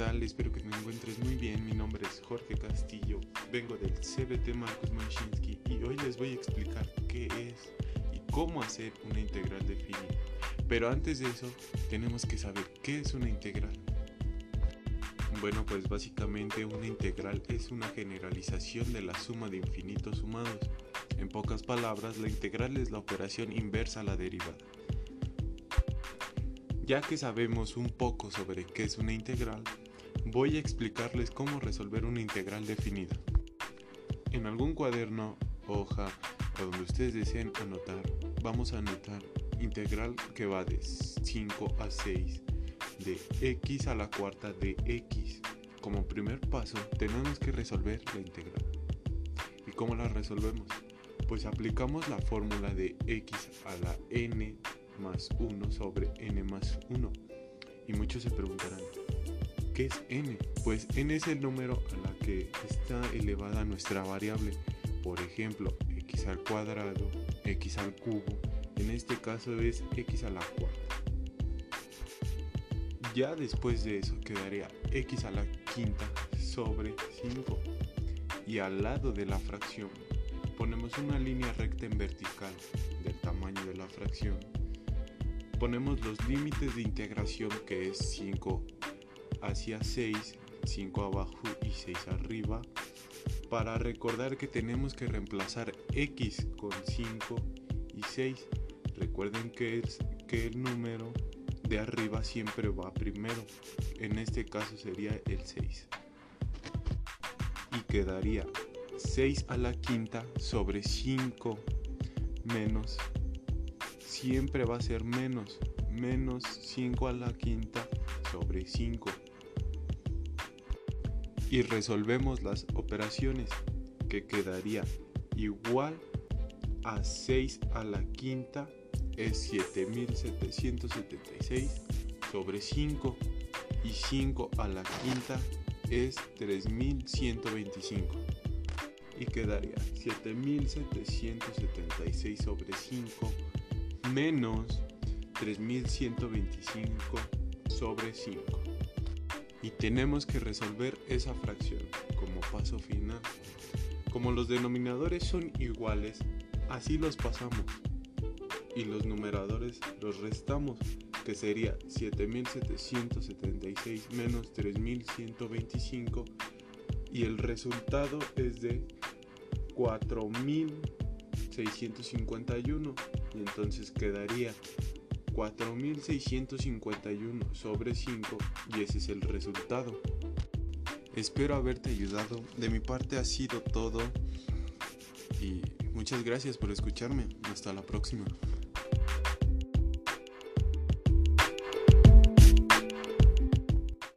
tal? Espero que te encuentres muy bien. Mi nombre es Jorge Castillo. Vengo del CBT Marcos Moschinsky y hoy les voy a explicar qué es y cómo hacer una integral de. Pero antes de eso, tenemos que saber qué es una integral. Bueno, pues básicamente una integral es una generalización de la suma de infinitos sumados. En pocas palabras, la integral es la operación inversa a la derivada. Ya que sabemos un poco sobre qué es una integral, voy a explicarles cómo resolver una integral definida. En algún cuaderno, hoja o donde ustedes deseen anotar, vamos a anotar integral que va de 5 a 6 de x a la cuarta de x. Como primer paso tenemos que resolver la integral. ¿Y cómo la resolvemos? Pues aplicamos la fórmula de x a la n más 1 sobre n más 1. Y muchos se preguntarán, ¿qué es n? Pues n es el número a la que está elevada nuestra variable. Por ejemplo, x al cuadrado, x al cubo. En este caso es x a la cuarta. Ya después de eso quedaría x a la quinta sobre 5. Y al lado de la fracción ponemos una línea recta en vertical del tamaño de la fracción ponemos los límites de integración que es 5 hacia 6, 5 abajo y 6 arriba, para recordar que tenemos que reemplazar x con 5 y 6. Recuerden que, es, que el número de arriba siempre va primero, en este caso sería el 6. Y quedaría 6 a la quinta sobre 5 menos siempre va a ser menos. Menos 5 a la quinta sobre 5. Y resolvemos las operaciones que quedaría igual a 6 a la quinta es 7776 sobre 5 y 5 a la quinta es 3125 y quedaría 7776 sobre 5 menos 3125 sobre 5. Y tenemos que resolver esa fracción como paso final. Como los denominadores son iguales, así los pasamos. Y los numeradores los restamos, que sería 7776 menos 3125. Y el resultado es de 4651 y entonces quedaría 4651 sobre 5 y ese es el resultado. Espero haberte ayudado, de mi parte ha sido todo y muchas gracias por escucharme, hasta la próxima.